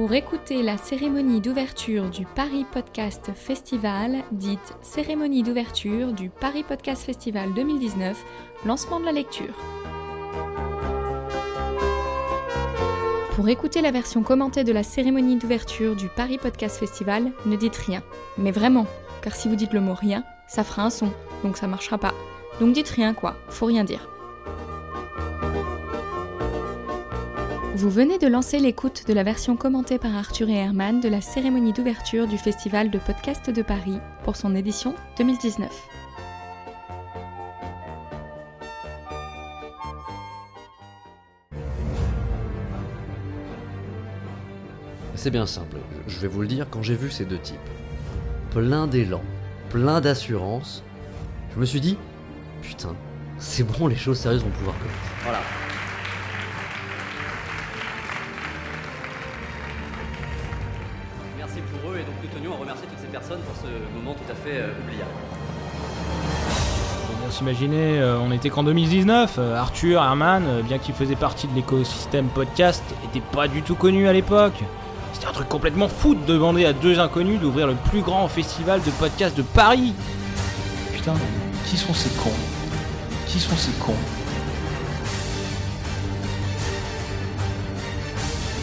Pour écouter la cérémonie d'ouverture du Paris Podcast Festival, dite cérémonie d'ouverture du Paris Podcast Festival 2019, lancement de la lecture. Pour écouter la version commentée de la cérémonie d'ouverture du Paris Podcast Festival, ne dites rien. Mais vraiment, car si vous dites le mot rien, ça fera un son, donc ça marchera pas. Donc dites rien quoi, faut rien dire. Vous venez de lancer l'écoute de la version commentée par Arthur et Herman de la cérémonie d'ouverture du Festival de podcast de Paris pour son édition 2019. C'est bien simple, je vais vous le dire, quand j'ai vu ces deux types, plein d'élan, plein d'assurance, je me suis dit, putain, c'est bon, les choses sérieuses vont pouvoir commencer. Voilà. Et donc nous tenions à remercier toutes ces personnes pour ce moment tout à fait euh, oubliable. Faut bien s'imaginer, euh, on était qu'en 2019. euh, Arthur, Herman, euh, bien qu'ils faisaient partie de l'écosystème podcast, étaient pas du tout connus à l'époque. C'était un truc complètement fou de demander à deux inconnus d'ouvrir le plus grand festival de podcast de Paris. Putain, qui sont ces cons? Qui sont ces cons?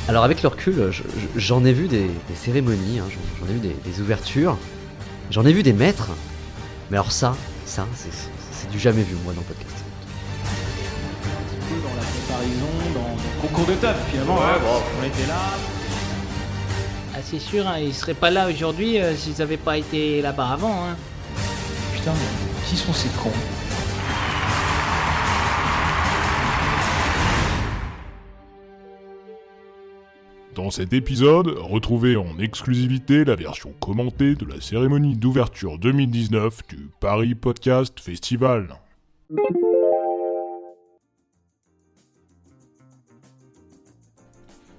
Alors avec le recul, je- je- j'en ai vu des, des cérémonies, hein, j'en ai vu des, des ouvertures, j'en ai vu des maîtres, mais alors ça, ça, c'est- du jamais vu moi dans le podcast. Un petit peu dans la comparaison, dans le concours de table finalement. hein. On était là. Ah, c'est sûr, hein, ils seraient pas là aujourd'hui euh, s'ils avaient pas été là-bas avant. Hein. Putain, mais qui sont ces cons? Dans cet épisode, retrouvez en exclusivité la version commentée de la cérémonie d'ouverture 2019 du Paris Podcast Festival.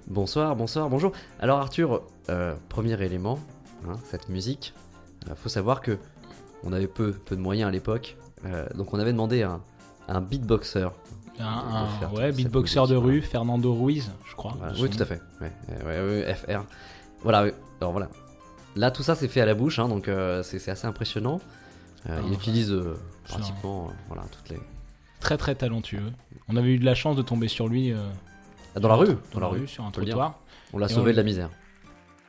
Bonsoir, bonsoir, bonjour. Alors Arthur, euh, premier élément, hein, cette musique, il faut savoir que on avait peu, de moyens à l'époque, euh, donc on avait demandé un beatboxer. Un, de un- faire ouais, beatboxer de rue, Fernando Ruiz, je crois. Voilà, Son oui, tout à fait. Ouais, ouais, ouais, FR. Voilà, oui. alors voilà. Là, tout ça, c'est fait à la bouche, hein, donc euh, c'est c'est assez impressionnant. Euh, Ah, il utilise euh, pratiquement euh, voilà, toutes les. Très très talentueux. On avait eu de la chance de tomber sur lui euh, Ah, Dans la rue dans la rue, sur un trottoir. On l'a Et sauvé on- de la misère.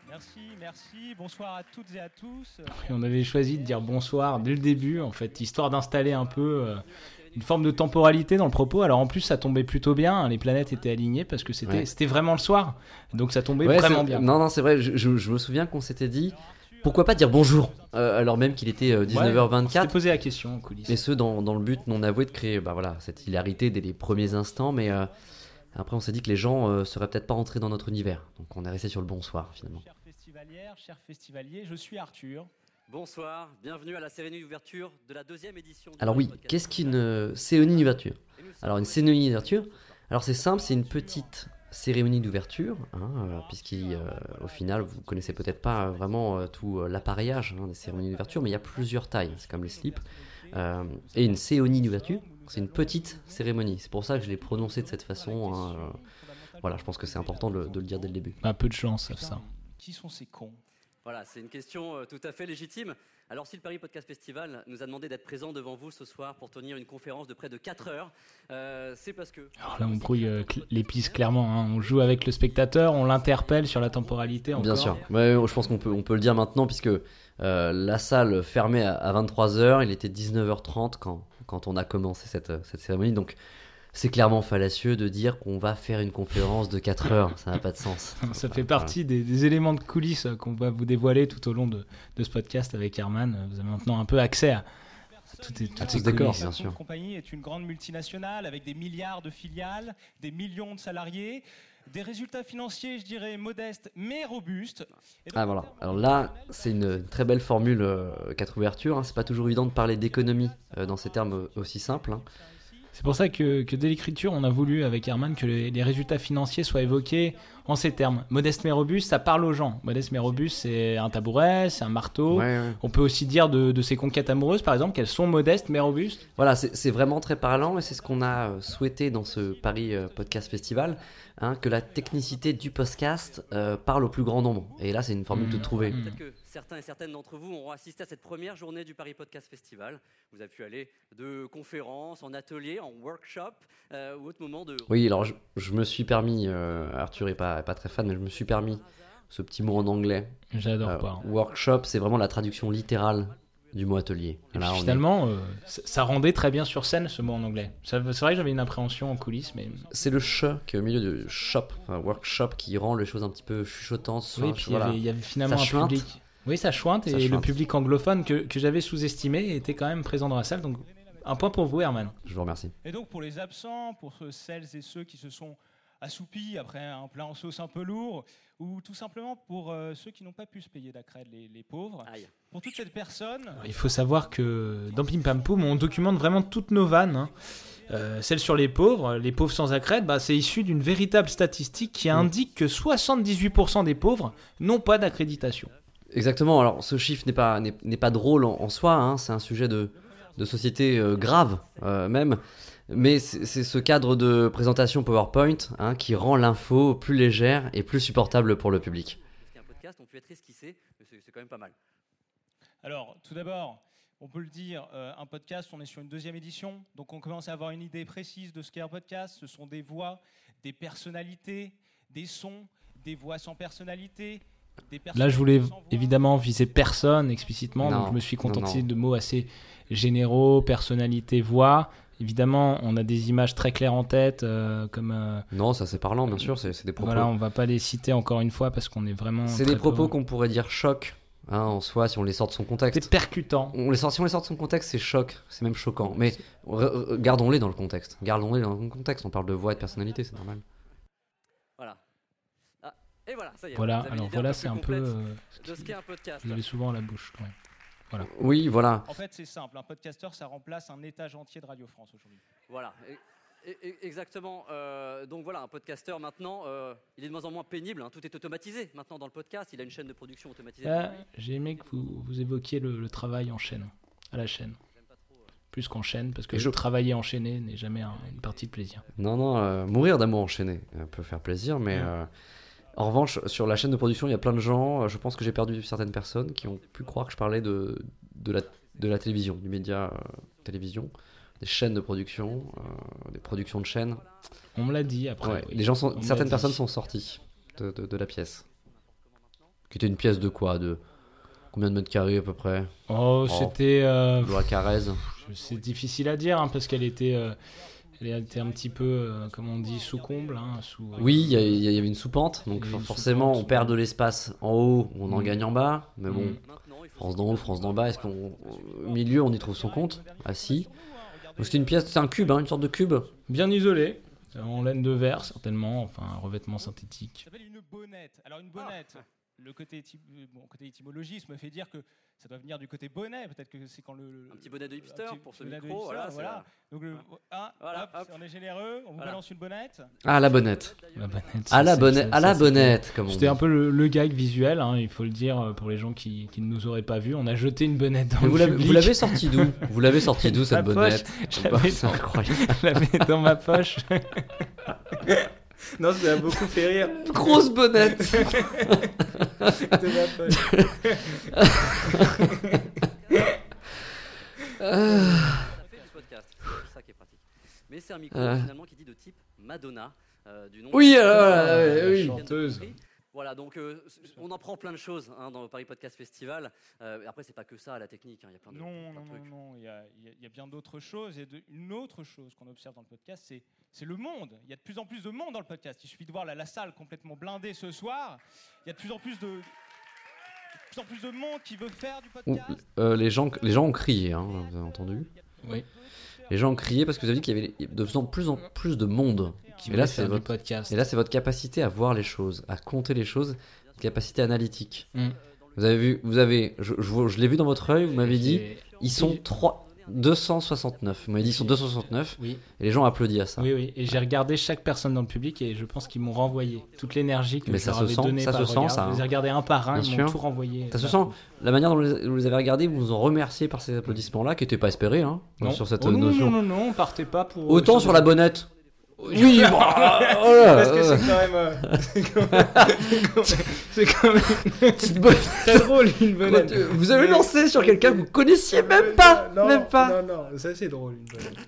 Merci, merci. Bonsoir à toutes et à tous. Et on avait choisi de dire bonsoir dès le début, en fait, histoire d'installer un peu euh, une forme de temporalité dans le propos. Alors en plus, ça tombait plutôt bien, hein, les planètes étaient alignées parce que c'était Ouais. vraiment le soir, donc ça tombait Ouais, vraiment bien. Non, non, c'est vrai, je, je- je me souviens qu'on s'était dit pourquoi pas dire bonjour euh, alors même qu'il était euh, Ouais, on s'était 19h24. posé la question en coulisses. Et ce, dans, dans le but non avoué de créer bah, voilà, cette hilarité dès les premiers instants, mais euh, après on s'est dit que les gens euh, seraient peut-être pas rentrés dans notre univers. Donc on est resté sur le bonsoir finalement. Chères festivalières, chers festivaliers, je suis Arthur. Bonsoir, bienvenue à la cérémonie d'ouverture de la deuxième édition. Alors oui, qu'est-ce qu'une cérémonie d'ouverture? Alors une cérémonie d'ouverture, alors c'est simple, c'est une petite cérémonie d'ouverture, hein, euh, puisqu'au final vous connaissez peut-être pas euh, vraiment euh, tout euh, l'appareillage hein, des cérémonies d'ouverture, mais il y a plusieurs tailles, c'est comme les slips. Euh, et une cérémonie d'ouverture, c'est une petite cérémonie. C'est pour ça que je l'ai prononcé de cette façon. hein, euh, voilà, je pense que c'est important de, le- de le dire dès le début. Bah, peu de chance, ça. Qui sont ces cons? Voilà, c'est une question euh, tout à fait légitime. Alors, si le Paris Podcast Festival nous a demandé d'être présent devant vous ce soir pour tenir une conférence de près de 4 heures, euh, c'est parce que. Alors là, on brouille euh, cl- les pistes clairement. hein. On joue avec le spectateur, on l'interpelle sur la temporalité. Bien sûr. Ouais, je pense qu'on peut, on peut le dire maintenant, puisque euh, la salle fermait à, à 23h, il était 19h30 quand, quand on a commencé cette, cette cérémonie. Donc, c'est clairement fallacieux de dire qu'on va faire une conférence de 4 heures. Ça n'a pas de sens. Ça fait partie des, des éléments de coulisses qu'on va vous dévoiler tout au long de, de ce podcast avec Herman. Vous avez maintenant un peu accès à, à toutes, toutes À ces tous les décors, coulisses. bien sûr. Cette compagnie est une grande multinationale avec des milliards de filiales, des millions de salariés, des résultats financiers, je dirais, modestes mais robustes. Et donc, Ah voilà. Alors là, c'est une, très belle formule euh, quatre ouvertures. hein. C'est pas toujours évident de parler d'économie euh, dans ces termes euh, aussi simples. hein. C'est pour ça que, dès l'écriture, on a voulu avec Herman que les résultats financiers soient évoqués en ces termes. Modeste mais robuste, ça parle aux gens. Modeste mais robuste, c'est un tabouret, c'est un marteau. Ouais, ouais. On peut aussi dire de, de ses conquêtes amoureuses, par exemple, qu'elles sont modestes mais robustes. Voilà, c'est vraiment très parlant et c'est ce qu'on a euh, souhaité dans ce Paris euh, Podcast Festival, hein, que la technicité du podcast euh, parle au plus grand nombre. Et là, c'est une formule Mmh. toute trouvée. Mmh. Peut-être que certains et certaines d'entre vous auront assisté à cette première journée du Paris Podcast Festival. Vous avez pu aller de conférences, en ateliers, en workshop euh, ou autre moment de. Oui, alors je, je me suis permis, euh, Arthur est pas, pas très fan, mais je me suis permis ce petit mot en anglais. J'adore Euh, pas. workshop, c'est vraiment la traduction littérale du mot atelier. Et Là, puis on est- finalement, euh, ça rendait très bien sur scène ce mot en anglais. C'est vrai que j'avais une appréhension en coulisses, mais C'est le ch qui est au milieu de shop, enfin, workshop, qui rend les choses un petit peu chuchotantes. oui, enfin, puis il y voilà. avait- il y avait finalement Ça un public. Oui, ça chouinte et Ça le public anglophone que, que j'avais sous-estimé était quand même présent dans la salle. Donc un point pour vous, Herman. Je vous remercie. Et donc pour les absents, pour ceux- celles et ceux qui se sont assoupis après un plat en sauce un peu lourd, ou tout simplement pour euh, ceux qui n'ont pas pu se payer la crède, les, les pauvres, Aïe. pour toutes ces personnes, Il faut savoir que dans Pim Pam Poum, on documente vraiment toutes nos vannes. hein. Euh, celles sur les pauvres, les pauvres sans accrède, bah, c'est issu d'une véritable statistique qui indique que 78% des pauvres n'ont pas d'accréditation. Exactement, alors ce chiffre n'est pas, n'est, n'est pas drôle en, en soi, hein, c'est un sujet de, de société euh, grave euh, même, mais c'est, ce cadre de présentation PowerPoint hein, qui rend l'info plus légère et plus supportable pour le public. Qu'un podcast, on peut être esquissé, mais c'est quand même pas mal. Alors, tout d'abord, on peut le dire, euh, un podcast, on est sur une deuxième édition, donc on commence à avoir une idée précise de ce qu'est un podcast. Ce sont des voix, des personnalités, des sons, des voix sans personnalité. Des Là, je voulais évidemment viser personne explicitement, Non, donc je me suis non, contenté non. de mots assez généraux, personnalité, voix. Évidemment, on a des images très claires en tête, euh, comme euh, Non, ça c'est parlant, bien sûr, c'est, c'est des propos. voilà, on va pas les citer encore une fois parce qu'on est vraiment. c'est des propos peu- qu'on pourrait dire choc hein, en soi si on les sort de son C'est contexte. percutant. On les sort, si on les sort de son contexte, c'est choc, c'est même choquant. Mais gardons-les dans le contexte. Gardons-les dans le contexte. On parle de voix et de personnalité, c'est normal. Voilà. Ah, et voilà, ça y est. Voilà, alors voilà, peu c'est un peu. euh, de ce qu'est un podcast. vous l'avez souvent à la bouche quand même. Oui, voilà. En fait, c'est simple. Un podcasteur, ça remplace un étage entier de Radio France aujourd'hui. Voilà, exactement. Euh, donc voilà, un podcasteur maintenant, euh, il est de moins en moins pénible. hein. Tout est automatisé maintenant dans le podcast. Il a une chaîne de production automatisée. Ah, J'ai aimé que vous, vous évoquiez le, le travail en chaîne, à la chaîne. Plus qu'en chaîne, parce que Et je- travailler enchaîné n'est jamais un- une partie de plaisir. Non, non, euh, mourir d'amour enchaîné euh, peut faire plaisir, mais Ouais. En revanche, sur la chaîne de production, il y a plein de gens. euh, je pense que j'ai perdu certaines personnes qui ont pu croire que je parlais de, de, la, de la télévision, du média euh, télévision, des chaînes de production, euh, des productions de chaînes. On me l'a dit après. Ouais, oui. les gens sont, On certaines personnes sont sorties de, de- de la pièce. Qui était une pièce de quoi? De combien de mètres carrés à peu près? Oh, c'était. euh, De la Carrez c'est difficile à dire, hein, parce qu'elle était. Elle était un petit peu, euh, comme on dit, sous comble. hein, sous, euh, Oui, il y, avait une soupente, donc forcément soupente. on perd de l'espace en haut, on en Mm. gagne en bas, mais bon. Mm. France d'en haut, France d'en bas, est-ce qu'on au milieu on y trouve son compte? Assis. Donc c'était une pièce, c'est un cube, hein, une sorte de cube. Bien isolé, en laine de verre certainement, enfin un revêtement synthétique. Ça s'appelle une bonnette. Alors une bonnette, le côté, euh, bon, côté étymologisme me fait dire que ça doit venir du côté bonnet. Peut-être que c'est quand le, Un petit bonnet de hipster un petit pour ce bonnet de micro, hipster, voilà, voilà. Donc le, ah, Voilà, hop, hop. on est généreux, on vous Voilà. balance une bonnette. Ah la bonnette. La bonnette, À la bonnette, à la bonnette, C'était un peu le, le gag visuel, hein, il faut le dire euh, pour les gens qui, qui ne nous auraient pas vus. On a jeté une bonnette dans Mais le vous l'avez- public. vous l'avez sorti d'où? Vous l'avez sorti d'où cette poche, bonnette? Je l'avais C'est incroyable. je l'avais dans ma poche. non, ça m'a beaucoup fait rire. Grosse bonnette de ma poche. Ça fait du podcast, c'est ça qui est pratique. Mais c'est un micro Euh. finalement qui dit de type Madonna, euh, du nom. Oui, de- alors, Euh, euh, oui. Chanteuse. Voilà, donc euh, on en prend plein de choses hein, dans le Paris Podcast Festival. Euh, après, c'est pas que ça, la technique. hein, Il y a plein de, Non, plein de non, non, trucs. non. Il y a, il y a- il y a bien d'autres choses. Et de- une autre chose qu'on observe dans le podcast, c'est c'est le monde. Il y a de plus en plus de monde dans le podcast. Il suffit de voir la, la salle complètement blindée ce soir. Il y a de plus en plus de, de plus en plus de monde qui veut faire du Ouh, podcast. euh, les, gens, les gens ont crié, hein, vous avez entendu Oui. Les gens ont crié parce que vous avez dit qu'il y avait de plus en plus, en plus de monde. Qui là, du podcast. Et là, c'est votre capacité à voir les choses, à compter les choses, capacité analytique. Mm. Vous avez vu, vous avez, je, je, vous- je l'ai vu dans votre œil, vous m'avez dit, ils sont Oui. trois, 269. Moi, dit sont 269. Oui. Et les gens applaudissent à ça. Oui, oui. Et j'ai regardé chaque personne dans le public et je pense qu'ils m'ont renvoyé toute l'énergie que Mais je ça leur se avais donnée ça par se sent, regard. ça, Je les ai hein. regardés un par un, Bien ils m'ont tout renvoyé. Ça se sent. La manière dont vous les- vous avez regardés, vous vous en remerciez par ces applaudissements-là, qui n'étaient pas espérés, hein, Non. sur cette Oh non, notion. non, non, non, partez pas pour. Autant euh, sur la bonnette. Oui, Parce que euh, c'est quand même. euh, c'est quand même- c'est quand même très drôle une bonnette. Vous avez lancé sur quelqu'un que vous connaissiez même pas, Non, même pas. Non, non, ça c'est drôle une bonnette.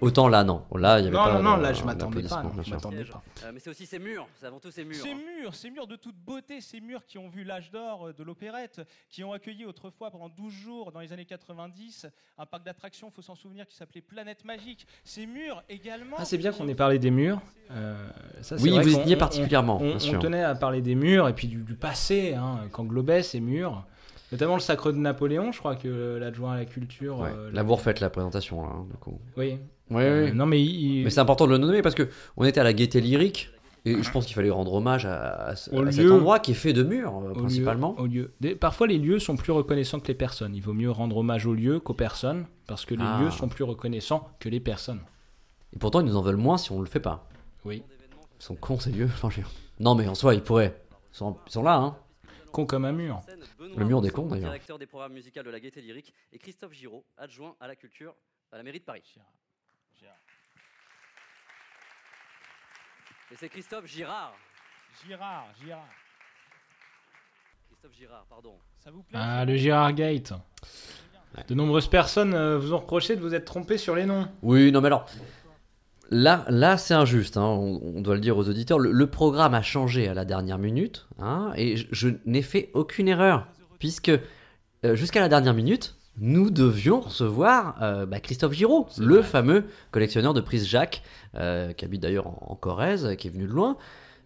Autant là, non. Là, il y avait Non, pas. non, non, de- là je m'attendais pas. non, bien Je m'attendais pas. Euh, mais c'est aussi ces murs, c'est avant tout ces murs. Ces hein. murs, ces murs de toute beauté, ces murs qui ont vu l'âge d'or euh, de l'opérette, qui ont accueilli autrefois pendant 12 jours dans les années 90 un parc d'attractions, faut s'en souvenir, qui s'appelait Planète Magique. Ces murs également. Ah, c'est bien qu'on ait parlé des murs. Euh, ça, Oui, vrai vous y particulièrement, On, bien on sûr. tenait à parler des murs et puis du, du passé, hein, qu'englobaient ces murs. Notamment le sacre de Napoléon, je crois que l'adjoint à la culture. Ouais. euh, Là, vous refaites la présentation, là, hein, du coup. Oui. Oui, Euh, oui. non, mais il- Mais c'est important de le nommer parce que on était à la gaieté lyrique et je pense qu'il fallait rendre hommage à, à à cet lieu- endroit qui est fait de murs au principalement. lieu- au lieu- des- parfois, les lieux sont plus reconnaissants que les personnes. Il vaut mieux rendre hommage aux lieux qu'aux personnes parce que les Ah. lieux sont plus reconnaissants que les personnes. Et pourtant, ils nous en veulent moins si on le fait pas. Oui. Ils sont cons, ces lieux. Non, mais en soi, ils pourraient. Ils sont, ils sont là, hein. Con comme un mur. Le mur des cons, d'ailleurs. Directeur des programmes musicaux de la Gaieté Lyrique et Christophe Giraud, adjoint à la culture à la mairie de Paris. Et c'est Christophe Girard. Girard, Girard. Christophe Girard, pardon. Ça vous plaît Ah, le Girard Gate. De nombreuses personnes euh, vous ont reproché de vous être trompé sur les noms. Oui, non, mais alors. Là, là c'est injuste, hein, on, on doit le dire aux auditeurs. Le, le programme a changé à la dernière minute, hein, et je, je n'ai fait aucune erreur, puisque euh, jusqu'à la dernière minute, nous devions recevoir euh, bah, Christophe Giraud, le vrai. fameux collectionneur de prises Jacques, euh, qui habite d'ailleurs en, en Corrèze, qui est venu de loin.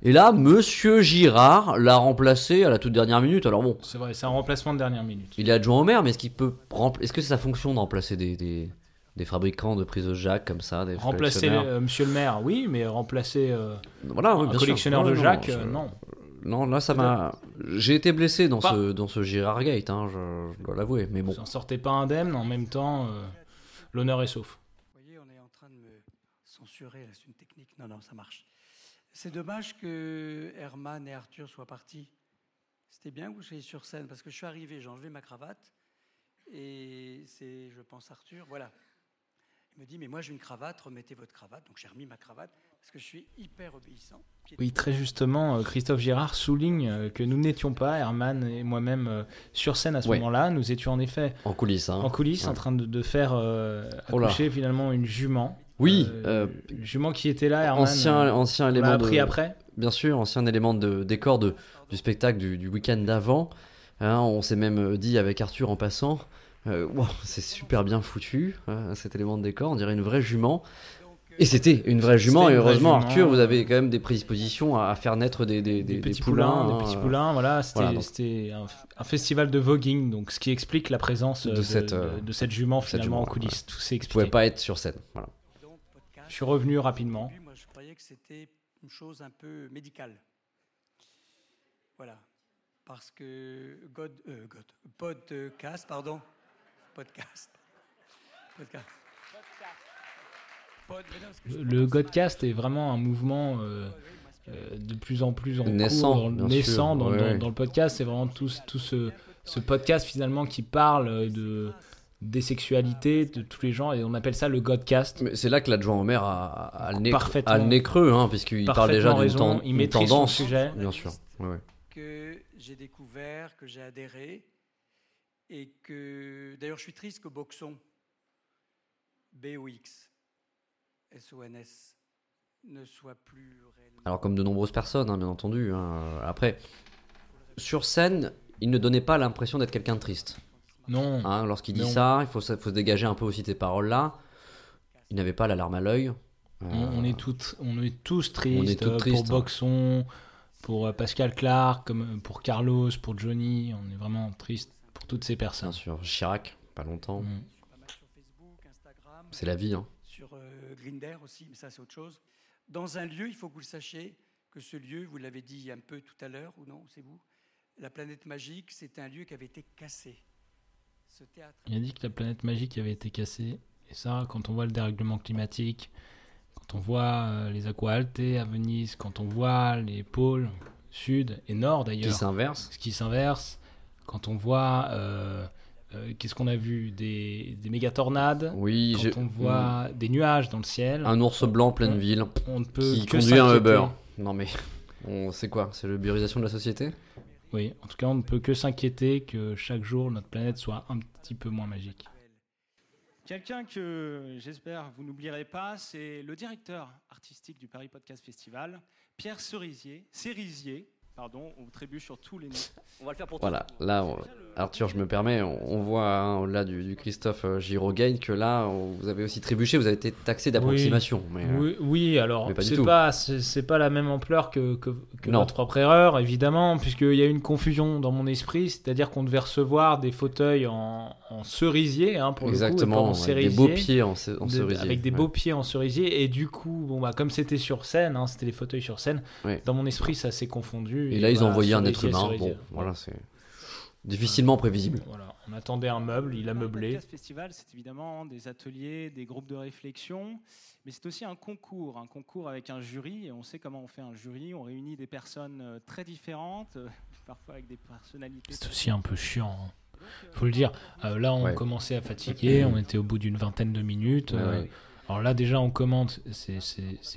Et là, Monsieur Girard l'a remplacé à la toute dernière minute. Alors bon, C'est vrai, c'est un remplacement de dernière minute. il est adjoint au maire, mais est-ce qu'il peut Est-ce que c'est sa fonction de remplacer des, des, des fabricants de prises Jacques comme ça, des Remplacer euh, Monsieur le maire, oui, mais remplacer euh, Voilà, oui, un collectionneur de non, je- euh, non. Non, là, ça m'a. J'ai été blessé dans Pas- ce dans ce Girard Gate, hein, je, je dois l'avouer. Mais bon, Vous en sortez pas indemne, en même temps, euh, l'honneur est sauf. Vous voyez, on est en train de me censurer, c'est une technique. Non, non, ça marche. C'est dommage que Herman et Arthur soient partis. C'était bien que vous soyez sur scène, parce que je suis arrivé, j'ai enlevé ma cravate, et c'est, je pense, Arthur, voilà. Il me dit, mais moi j'ai une cravate, remettez votre cravate. Donc j'ai remis ma cravate, parce que je suis hyper obéissant. Oui, très justement, euh, Christophe Girard souligne euh, que nous n'étions pas, Herman et moi-même, euh, sur scène à ce Ouais. moment-là. Nous étions en effet en coulisses. Hein. en coulisses, en train de, de faire euh, Oh accoucher finalement une jument. Oui, Euh, euh, jument qui était là, Herman. ancien, ancien on l'a élément appris de. après. Bien sûr, ancien élément de décor de, du spectacle du, du week-end d'avant. Hein, on s'est même dit avec Arthur en passant, euh, Wow, c'est super bien foutu, hein, cet élément de décor, on dirait une vraie jument. Et c'était une vraie jument, et heureusement, jument. Arthur, vous avez quand même des prédispositions à, faire naître des, des, des- Des, des petits poulains, hein, des petits euh, poulains, voilà, c'était voilà, donc. c'était un, un festival de voguing, donc ce qui explique la présence De euh, de, cette, de- euh, de cette jument cette finalement jument, en coulisses. Tout s'est Vous pouvez expliqué. pas être sur scène. Voilà. Je suis revenu rapidement. Moi, je croyais que c'était une chose un peu médicale. Voilà. Parce que God, euh, God, podcast, pardon, podcast, Le Godcast est vraiment un mouvement euh, euh, de plus en plus en Naissant, cours, naissant sûr, dans, ouais, dans- ouais. dans le podcast. C'est vraiment tout, tout ce, ce podcast finalement qui parle de des sexualités de tous les gens et on appelle ça le Godcast. Mais C'est là que l'adjoint au maire a, a le nez, Parfaitement. a le nez creux, hein, puisqu'il parle déjà Parfaitement d'une raison, ten- il une maîtrise tendance. son sujet. Bien sûr. ouais, ouais. que j'ai découvert, que j'ai adhéré, et que d'ailleurs je suis triste que Boxon, B-O-X, S-O-N-S, ne soit plus réellement. Alors comme de nombreuses personnes, hein, bien entendu. hein. Après, sur scène, il ne donnait pas l'impression d'être quelqu'un de triste. Non, hein. Lorsqu'il dit Non. ça, il faut, se- faut se dégager un peu aussi de ces paroles-là. Il n'avait pas la larme à l'œil. on, Euh, on est toutes, on est tous tristes, On est tous euh, tristes, pour hein. Boxon, pour euh, Pascal Clark, comme pour Carlos, pour Johnny. On est vraiment triste pour toutes ces Bien personnes. sûr, Chirac, pas longtemps. Mm. sur Instagram, C'est la vie. Hein. sur euh, Grinder aussi, mais ça c'est autre chose. Dans un lieu, il faut que vous le sachiez, que ce lieu, vous l'avez dit un peu tout à l'heure, ou non, c'est vous La planète magique, c'est un lieu qui avait été cassé. Il a dit que la planète magique avait été cassée. Et ça, quand on voit le dérèglement climatique, quand on voit euh, les aqua à Venise, quand on voit les pôles sud et nord d'ailleurs. Qui s'inverse. Ce qui s'inverse. Quand on voit. Euh, euh, qu'est-ce qu'on a vu des, des méga tornades. Oui, quand on voit des nuages dans le ciel. Un ours blanc en pleine ville. On ne peut qui que conduit un Uber. Non mais, on sait quoi C'est l'ubérisation de la société Oui, en tout cas, on ne peut que s'inquiéter que chaque jour notre planète soit un petit peu moins magique. Quelqu'un que j'espère vous n'oublierez pas, c'est le directeur artistique du Paris Podcast Festival, Pierre Cerisier, Cerisier, pardon, on trébuche sur tous les noms. On va le faire pour Voilà, là, Arthur, je me permets, on, voit hein, au-delà du, Christophe euh, Girogain que là, vous avez aussi trébuché, vous avez été taxé d'approximation. Oui, euh, oui, alors c'est pas, c'est pas la même ampleur que, que, notre propre erreur, évidemment, puisqu'il y a une confusion dans mon esprit, c'est-à-dire qu'on devait recevoir des fauteuils en, cerisier, hein, pour Exactement, le coup, avec des beaux pieds en, cerisier. avec des beaux pieds en cerisier, et du coup, bon, bah, comme c'était sur scène, hein, c'était les fauteuils sur scène, dans mon esprit, ça s'est confondu. Et, là, ils ont envoyé un être humain. Bon, voilà, c'est difficilement prévisible. Voilà, on attendait un meuble, il a meublé. Le festival, c'est évidemment des ateliers, des groupes de réflexion, mais c'est aussi un concours, un concours avec un jury. Et on sait comment on fait un jury. On réunit des personnes euh, très différentes, euh, parfois avec des personnalités. C'est aussi un peu chiant. Hein. Faut le dire. Euh, là, on commençait à fatiguer. On était au bout d'une vingtaine de minutes. Alors là, déjà, on commente, c'est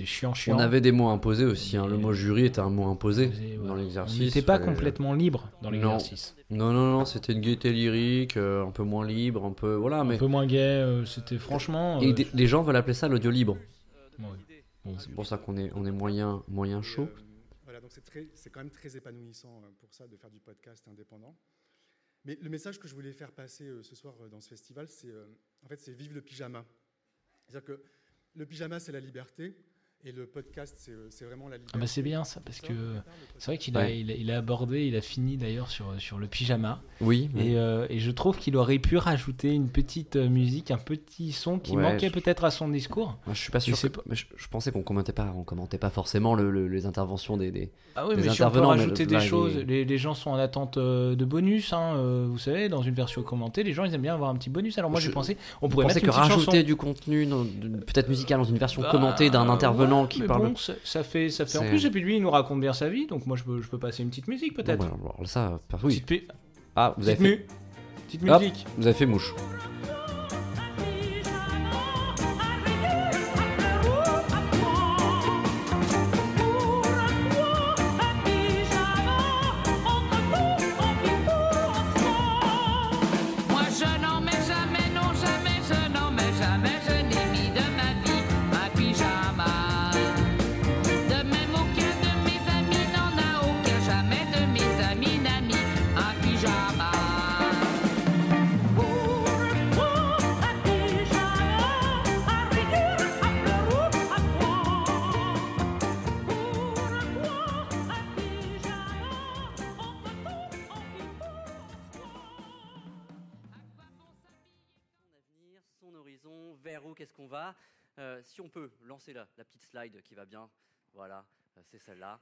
chiant, chiant. On avait des mots imposés aussi. Hein. Le mot jury était un mot imposé dans l'exercice. On n'était pas complètement libre dans l'exercice. Non, non, non, c'était une gaieté lyrique, euh, un peu moins libre, un peu. Voilà, mais... Un peu moins gay, euh, c'était franchement. Et euh, les gens veulent appeler ça l'audio libre. c'est pour ça qu'on est, on est moyen, moyen chaud. voilà, donc c'est quand même très épanouissant pour ça de faire du podcast indépendant. Mais le message que je voulais faire passer ce soir dans ce festival, c'est en fait, c'est vive le pyjama. C'est-à-dire que le pyjama, c'est la liberté. Et le podcast, c'est euh, vraiment la liberté. Ah bah c'est bien ça, parce que c'est vrai qu'il a, il a, abordé, il a fini d'ailleurs sur, sur le pyjama. Oui. Et, euh, et je trouve qu'il aurait pu rajouter une petite euh, musique, un petit son qui manquait peut-être à son discours. Moi, je suis pas sûr. je, pensais qu'on commentait pas, on commentait pas forcément le, les interventions des, des, ah oui, mais si on peut rajouter des choses, les, les, gens sont en attente de bonus. Hein, vous savez, dans une version commentée, les gens ils aiment bien avoir un petit bonus. Alors moi, j'ai pensé, on pourrait mettre que rajouter du contenu, peut-être musical, dans une version bah, commentée d'un intervenant qui parle. ça, fait, ça fait en plus. Et puis lui, il nous raconte bien sa vie, donc moi, je peux, je peux passer une petite musique peut-être. Bon, bah, ça, oui. Petite, ah, vous avez fait... Petite musique. vous avez fait mouche. Si on peut lancer la, petite slide qui va bien, voilà, euh, c'est celle-là.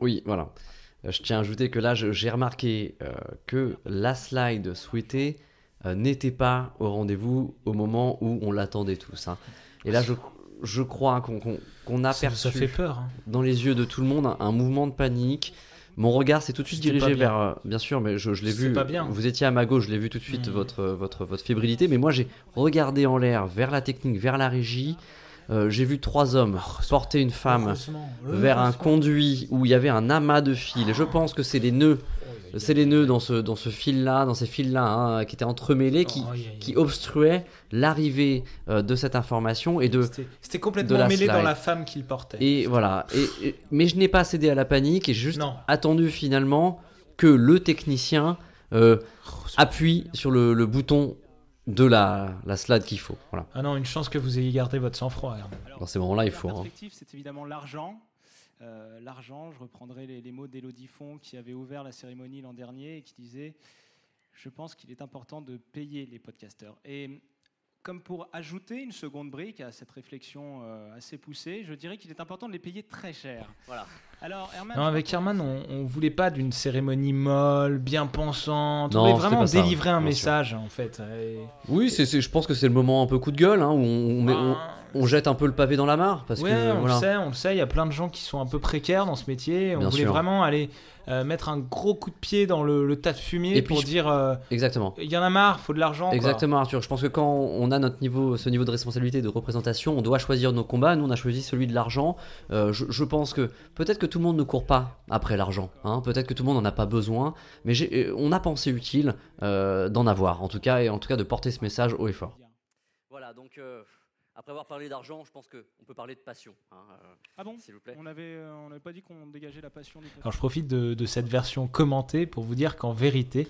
Oui, voilà. Euh, je tiens à ajouter que là, j'ai remarqué euh, que la slide souhaitée n'était pas au rendez-vous au moment où on l'attendait tous. Hein. Et là, je, je crois qu'on a perçu ça fait peur, hein. dans les yeux de tout le monde un mouvement de panique, mon regard s'est tout de suite dirigé vers, euh, bien sûr, mais je, l'ai vu. Pas bien. Vous étiez à ma gauche, je l'ai vu tout de suite hmm. votre, votre, votre fébrilité, mais moi j'ai regardé en l'air vers la technique, vers la régie. Euh, j'ai vu trois hommes porter une femme vers un conduit où il y avait un amas de fils. Je pense que c'est les nœuds c'est les nœuds dans ce, dans ce fil-là, dans ces fils-là, hein, qui étaient entremêlés, qui, qui obstruaient l'arrivée euh, de cette information et de. C'était complètement mêlé dans la femme qu'il portait. Et voilà. Et, mais je n'ai pas cédé à la panique et j'ai juste attendu finalement que le technicien euh, oh, appuie sur le, le, bouton de la, la slide qu'il faut. Voilà. Ah non, une chance que vous ayez gardé votre sang-froid. Dans ces moments-là, il faut. Hein. c'est évidemment l'argent. Euh, l'argent. Je reprendrai les, mots d'Elodie Font qui avait ouvert la cérémonie l'an dernier et qui disait Je pense qu'il est important de payer les podcasteurs. Et comme pour ajouter une seconde brique à cette réflexion euh, assez poussée, je dirais qu'il est important de les payer très cher. Voilà. Alors, Herman, Non, je avec Herman, on, on voulait pas d'une cérémonie molle, bien pensante. Non, on voulait vraiment ça, délivrer un sûr. message, en fait. Et- Oui, c'est, je pense que c'est le moment un peu coup de gueule, hein, où on, met- on- Ah, on jette un peu le pavé dans la mare. Parce ouais, que, on voilà. le sait, on le sait. Il y a plein de gens qui sont un peu précaires dans ce métier. On Bien voulait sûr. vraiment aller euh, mettre un gros coup de pied dans le, le tas de fumier Et puis, pour je- dire euh, Exactement. il y en a marre, faut de l'argent. quoi. Exactement, Arthur. Je pense que quand on a notre niveau, ce niveau de responsabilité, de représentation, on doit choisir nos combats. Nous, on a choisi celui de l'argent. Euh, je, je pense que peut-être que tout le monde ne court pas après l'argent. hein. Peut-être que tout le monde n'en a pas besoin. Mais on a pensé utile euh, d'en avoir, en tout cas, et en tout cas de porter ce message haut et fort. Voilà, donc euh, après avoir parlé d'argent, je pense qu'on peut parler de passion. hein, euh, Ah bon S'il vous plaît. On avait, euh, on n'avait pas dit qu'on dégageait la passion du Alors je profite de, de cette version commentée pour vous dire qu'en vérité,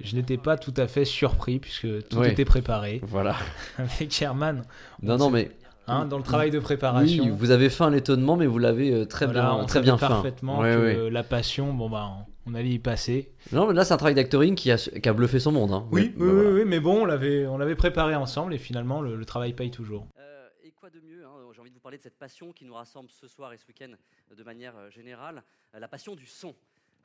je n'étais pas tout à fait surpris puisque tout Ouais. était préparé Voilà. avec Herman. Non, non, mais hein, dans le travail de préparation. oui, vous avez feint l'étonnement, mais vous l'avez euh, très Voilà, bien, on très savait bien parfaitement que ouais. la passion, bon bah, on, allait y passer. Non, mais là, c'est un travail d'actoring qui a, qui a bluffé son monde. hein. Oui, Mais- oui, bah, voilà. oui, oui, mais bon, on l'avait, on l'avait préparé ensemble et finalement le, le travail paye toujours. Euh, et quoi de mieux hein, J'ai envie de vous parler de cette passion qui nous rassemble ce soir et ce week-end de manière euh, générale, euh, la passion du son.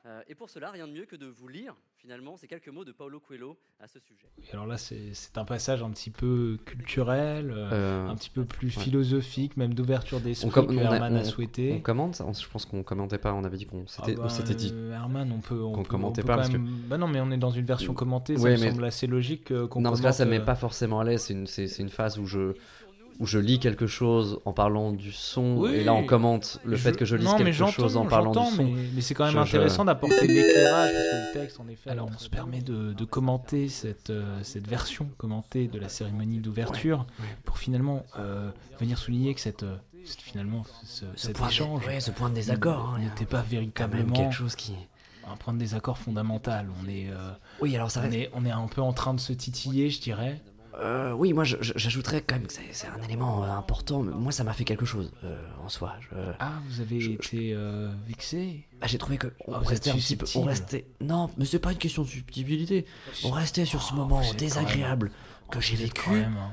Euh, et pour cela, rien de mieux que de vous lire finalement ces quelques mots de Paulo Coelho à ce sujet. Et alors là, c'est, un passage un petit peu culturel, euh, un petit peu plus ouais. philosophique, même d'ouverture d'esprit que Herman a on- souhaité. on commente ça? Je pense qu'on commentait pas. On avait dit qu'on Ah s'était bah, on s'était dit. euh, Herman, on peut. On qu'on commentait on peut pas, parce que- Bah non, mais on est dans une version commentée, ça Ouais, me mais- semble assez logique qu'on Non, parce que là, ça me met pas forcément à l'aise. C'est une, c'est, c'est une phase où je, où je lis quelque chose en parlant du son, Oui. et là, on commente le fait que je lise non, mais quelque chose en parlant du son. Mais, mais c'est quand même Je- je- intéressant d'apporter de l'éclairage parce que le texte, en effet. Alors, on se permet de, de commenter cette, euh, cette version commentée de la cérémonie d'ouverture pour finalement euh, venir souligner que cette, euh, cette- finalement ce, cet point de- échange ouais, ce point de désaccord, hein, n'était pas véritablement quelque chose qui. un point de désaccord fondamental. On est, euh, Oui, alors ça on reste. est, on est un peu en train de se titiller, je dirais. Euh, oui, moi, j'ajouterais quand même que c'est, un élément euh, important. Moi, ça m'a fait quelque chose euh, en soi. Je- Ah, vous avez Je- été euh, vexé bah, j'ai trouvé que on Ah, vous restait un petit peu. On restait. Non, mais c'est pas une question de subtilité. On restait sur ce Oh, moment désagréable que j'ai êtes vécu. quand même, hein.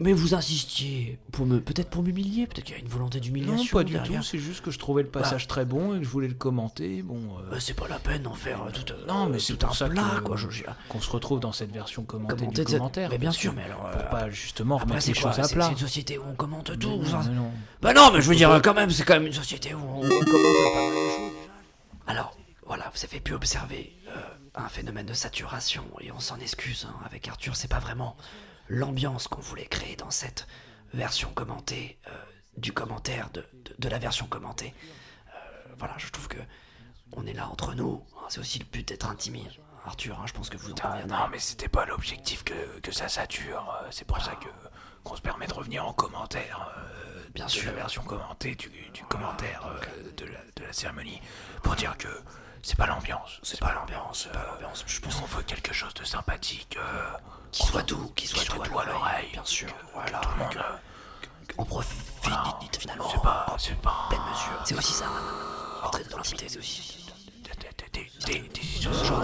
Mais vous insistiez pour me, peut-être pour m'humilier, peut-être qu'il y a une volonté d'humiliation. Non, pas du derrière. tout. C'est juste que je trouvais le passage très bon et que je voulais le commenter. Bon, euh, Bah, c'est pas la peine d'en faire euh, tout, euh, Non, mais c'est tout pour un ça plat, que- quoi. Qu'on se retrouve dans cette version commentée Commenter du commentaire. mais bien sûr, mais alors, pour pas justement Après, remettre les quoi? choses à plat. c'est une société où on commente tout. Non, non, non. Bah non, mais je veux dire, quand même, c'est quand même une société où on, on commente pas mal de choses. Alors, voilà, vous avez pu observer un phénomène de saturation, et on s'en excuse hein, avec Arthur, c'est pas vraiment l'ambiance qu'on voulait créer dans cette version commentée euh, du commentaire de, de- de la version commentée. Euh, voilà, je trouve que on est là entre nous, hein, c'est aussi le but d'être intimé. Arthur, hein, je pense que vous en Ah, non, mais c'était pas l'objectif que, que ça sature. euh, C'est pour ça que qu'on se permet de revenir en commentaire euh, Bien de sûr. la version commentée du, du commentaire euh, de, la, de la cérémonie pour dire que c'est pas l'ambiance, c'est pas pas l'ambiance, je pense on veut quelque chose de sympathique, euh, Qui soit doux, qui soit, doux à l'oreille, bien sûr. que Voilà. tout On profite finalement. C'est pas, c'est pas. pleine mesure. C'est aussi ça. Entrer dans l'intimité, c'est aussi. Des, des, des, des choses genre.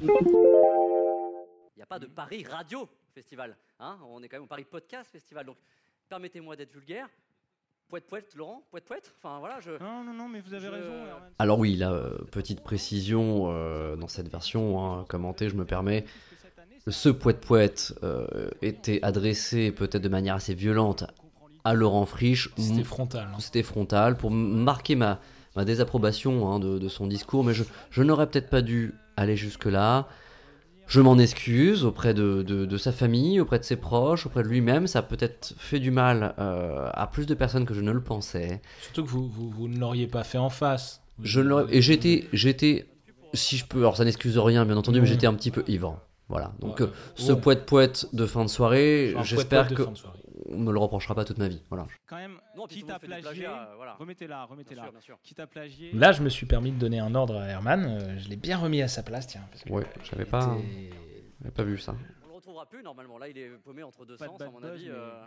Il n'y a pas de Paris Radio Festival. hein. on est quand même au Paris Podcast Festival. Donc permettez-moi d'être vulgaire. Poète poète, Laurent Poète poète Enfin voilà, je. Non, non, non, mais vous avez Je- raison, Herman. Alors oui, là, euh, petite précision euh, dans cette version hein, commentée, je me permets. Ce poète poète euh, était adressé peut-être de manière assez violente à Laurent Frisch. C'était frontal. hein. C'était frontal pour marquer ma, ma désapprobation hein, de, de son discours, mais je, je n'aurais peut-être pas dû aller jusque-là. Je m'en excuse auprès de, de- de sa famille, auprès de ses proches, auprès de lui-même. Ça a peut-être fait du mal euh, à plus de personnes que je ne le pensais. Surtout que vous, vous, vous ne l'auriez pas fait en face. Je ne et j'étais, j'étais, si je peux, alors ça n'excuse rien bien entendu, mais j'étais un petit peu ivre. Voilà. Donc Ouais. euh, ce poète poète de fin de soirée, j'espère que fin de soirée. On me le reprochera pas toute ma vie. Voilà. Quand même, Non, quitte à plagier, euh, voilà. remettez-la, remettez-la. sûr, bien sûr. Quitte à plagier. Là, je me suis permis de donner un ordre à Herman. euh, Je l'ai bien remis à sa place, tiens. Parce que Ouais, j'avais pas, était- j'avais pas vu ça. On le retrouvera plus normalement. Là, il est paumé entre deux Pas sens, à mon buzz, avis. mais- euh,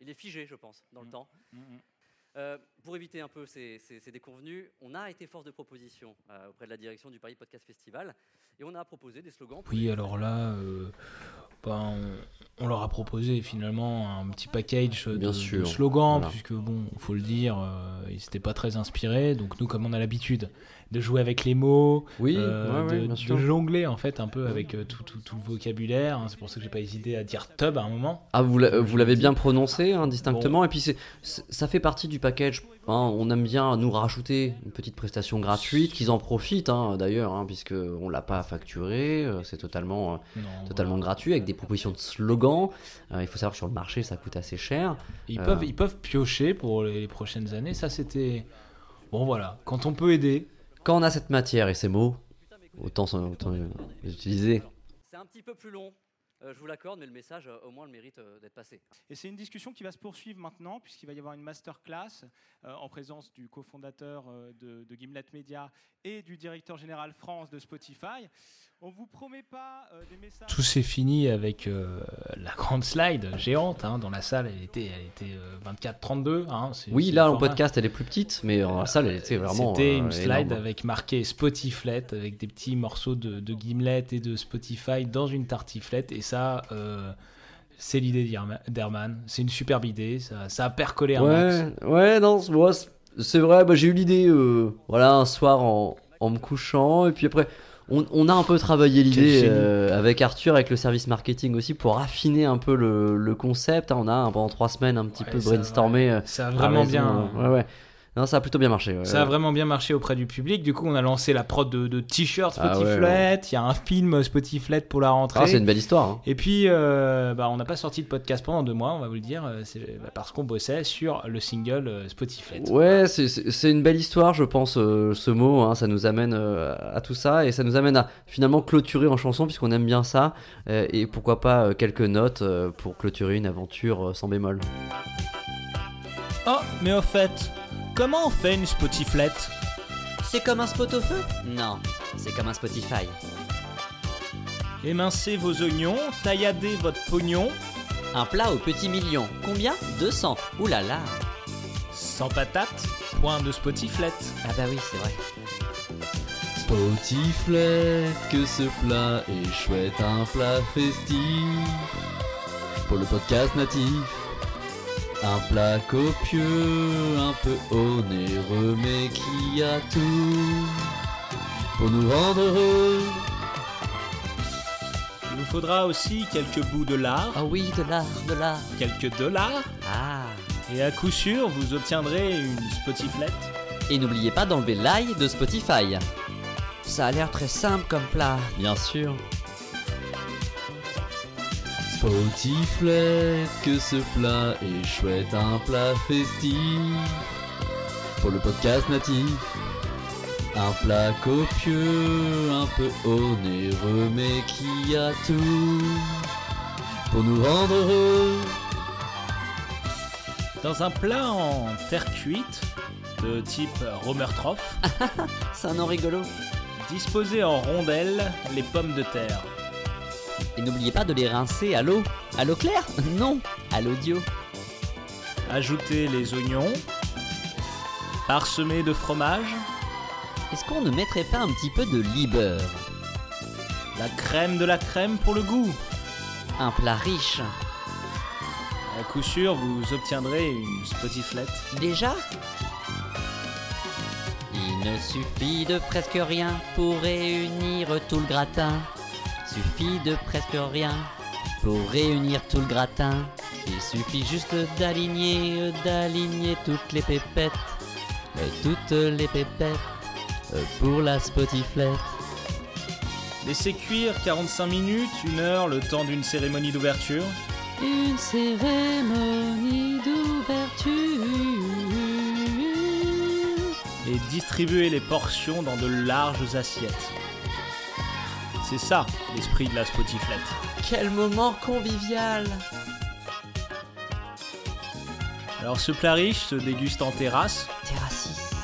il est figé, je pense, dans le Mm. temps. Mm, mm. Euh, pour éviter un peu ces, déconvenus, on a été force de proposition euh, auprès de la direction du Paris Podcast Festival et on a proposé des slogans. Oui, alors là, euh, ben, on, leur a proposé finalement un petit package de, slogans, puisque bon, faut le dire, ils n'étaient pas très inspirés. Donc nous, comme on a l'habitude de jouer avec les mots, oui, de, jongler en fait un peu avec tout, le vocabulaire. Hein. C'est pour ça que j'ai pas hésité à dire tub à un moment. Ah, vous l'avez bien prononcé hein, distinctement, et puis ça fait partie du package. Hein, on aime bien nous rajouter une petite prestation gratuite, qu'ils en profitent hein, d'ailleurs, hein, puisque on l'a pas facturé, euh, c'est totalement, euh, totalement gratuit avec des propositions de slogans. Euh, il faut savoir que sur le marché, ça coûte assez cher. Ils peuvent, ils peuvent piocher pour les prochaines années. Ça, c'était bon, voilà. Quand on peut aider, quand on a cette matière et ces mots, autant, autant les utiliser. C'est un petit peu plus long. Euh, je vous l'accorde, mais le message, euh, au moins, le mérite euh, d'être passé. Et c'est une discussion qui va se poursuivre maintenant, puisqu'il va y avoir une masterclass en présence du cofondateur de, de, Gimlet Media et du directeur général France de Spotify. On vous promet pas des messages. Tout s'est fini avec la grande slide géante hein, dans la salle. Elle était, elle était 24-32. Hein, oui, là, en podcast, elle est plus petite, mais en salle, elle était vraiment. C'était une slide avec marqué Spotify, avec des petits morceaux de, de Gimlet et de Spotify dans une tartiflette. Et ça, euh, c'est l'idée d'Herman. C'est une superbe idée. Ça, ça a percolé un ouais, max. Ouais, non, c'est vrai. Bah, j'ai eu l'idée euh, voilà, un soir en, en, me couchant. Et puis après, on, on a un peu travaillé l'idée euh, avec Arthur, avec le service marketing aussi, pour affiner un peu le, le concept. On a pendant trois semaines un petit peu brainstormé. Ça a vraiment bien. Ouais, ouais. Non, ça a plutôt bien marché. ça a vraiment bien marché auprès du public. Du coup, on a lancé la prod de, t-shirts ah Spotify. Il y a un film Spotify pour la rentrée. Ah, c'est une belle histoire. Hein. Et puis, euh, bah, on n'a pas sorti de podcast pendant deux mois, on va vous le dire. Euh, c'est bah, parce qu'on bossait sur le single euh, Spotify. Ouais, c'est une belle histoire, je pense, ce mot. Hein. ça nous amène à tout ça et ça nous amène à finalement clôturer en chanson, puisqu'on aime bien ça. et pourquoi pas quelques notes pour clôturer une aventure sans bémol. Oh, mais au fait, Comment on fait une Spotiflette C'est comme un spot au feu Non, c'est comme un Spotify. Émincez vos oignons, tailladez votre pognon. Un plat au petit million. Combien? 200. Ouh là là. Sans patate, point de Spotiflette. Ah bah oui, c'est vrai. Spotiflette, que ce plat est chouette, un plat festif. Pour le podcast natif. Un plat copieux, un peu onéreux, mais qui a tout pour nous rendre heureux. Il vous faudra aussi quelques bouts de lard. Ah oui, de l'art, de l'art. Quelques dollars. Ah. Et à coup sûr, vous obtiendrez une Spotiflette. Et n'oubliez pas d'enlever l'ail de Spotify. Ça a l'air très simple comme plat. Bien sûr. Spotiflette, que ce plat est chouette, un plat festif. Pour le podcast natif. Un plat copieux, un peu onéreux, mais qui a tout pour nous rendre heureux. Dans un plat en terre cuite, de type Romertropf. C'est un nom rigolo. Disposez en rondelles les pommes de terre. Et n'oubliez pas de les rincer à l'eau. À l'eau claire Non, à l'audio. Ajoutez les oignons. Parsemez de fromage. Est-ce qu'on ne mettrait pas un petit peu de liber La crème de la crème pour le goût. Un plat riche. À coup sûr, vous obtiendrez une spotiflette. Déjà? Il ne suffit de presque rien pour réunir tout le gratin. Suffit de presque rien pour réunir tout le gratin. Il suffit juste d'aligner, d'aligner toutes les pépettes, toutes les pépettes pour la spotiflette. Laissez cuire 45 minutes, une heure, le temps d'une cérémonie d'ouverture. Une cérémonie d'ouverture. Et distribuez les portions dans de larges assiettes. C'est ça, l'esprit de la Spotiflette. Quel moment convivial Alors ce plat riche se déguste en terrasse. Terrassiste.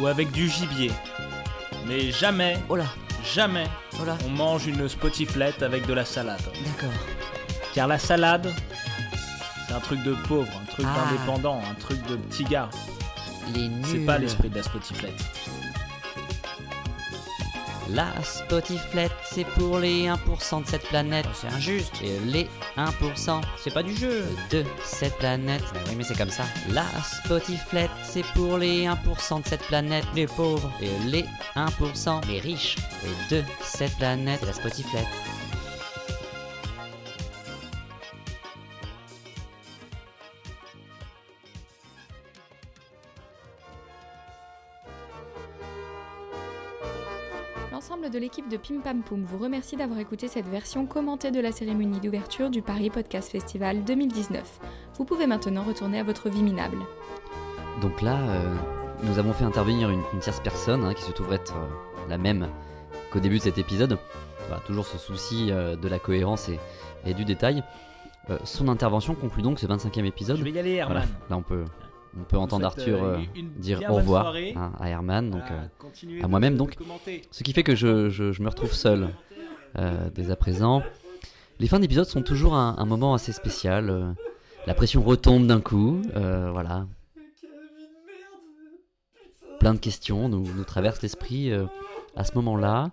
Ou avec du gibier. Mais jamais, oh là. jamais, oh là. on mange une Spotiflette avec de la salade. D'accord. Car la salade, C'est un truc de pauvre, un truc Ah. d'indépendant, un truc de petit gars. Les C'est pas l'esprit de la Spotiflette. La Spotiflette, c'est pour les 1% de cette planète. Oh, c'est injuste. Et les 1%, c'est pas du jeu. De cette planète. Mais oui, mais c'est comme ça. La Spotiflette, c'est pour les 1% de cette planète. Les pauvres. Et les 1%, les riches. Et de cette planète, la Spotiflette. De l'équipe de Pim Pam Poum vous remercie d'avoir écouté cette version commentée de la cérémonie d'ouverture du Paris Podcast Festival 2019. Vous pouvez maintenant retourner à votre vie minable. Donc là, euh, nous avons fait intervenir une, une tierce personne hein, qui se trouve être euh, la même qu'au début de cet épisode. Toujours ce souci euh, de la cohérence et, et du détail. Euh, son intervention conclut donc ce 25e épisode. Je vais y aller, Herman. Voilà, là on peut, on peut entendre Arthur euh, euh, dire au revoir hein, à Herman, donc euh, à de- moi-même. Donc, ce qui fait que je, je- je me retrouve seul euh, dès à présent. Les fins d'épisode sont toujours un, un moment assez spécial. euh, la pression retombe d'un coup, euh, voilà. Plein de questions nous, nous traversent l'esprit euh, à ce moment-là.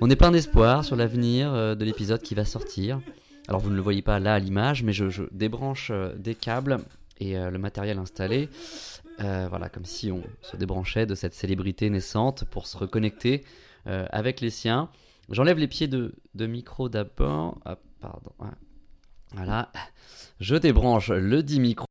On est plein d'espoir sur l'avenir euh, de l'épisode qui va sortir. Alors vous ne le voyez pas là à l'image, mais je, débranche euh, des câbles et euh, le matériel installé. Euh, voilà, comme si on se débranchait de cette célébrité naissante pour se reconnecter avec les siens. J'enlève les pieds de, de micro d'abord. Ah, pardon. ouais. Voilà. Je débranche le 10 micro.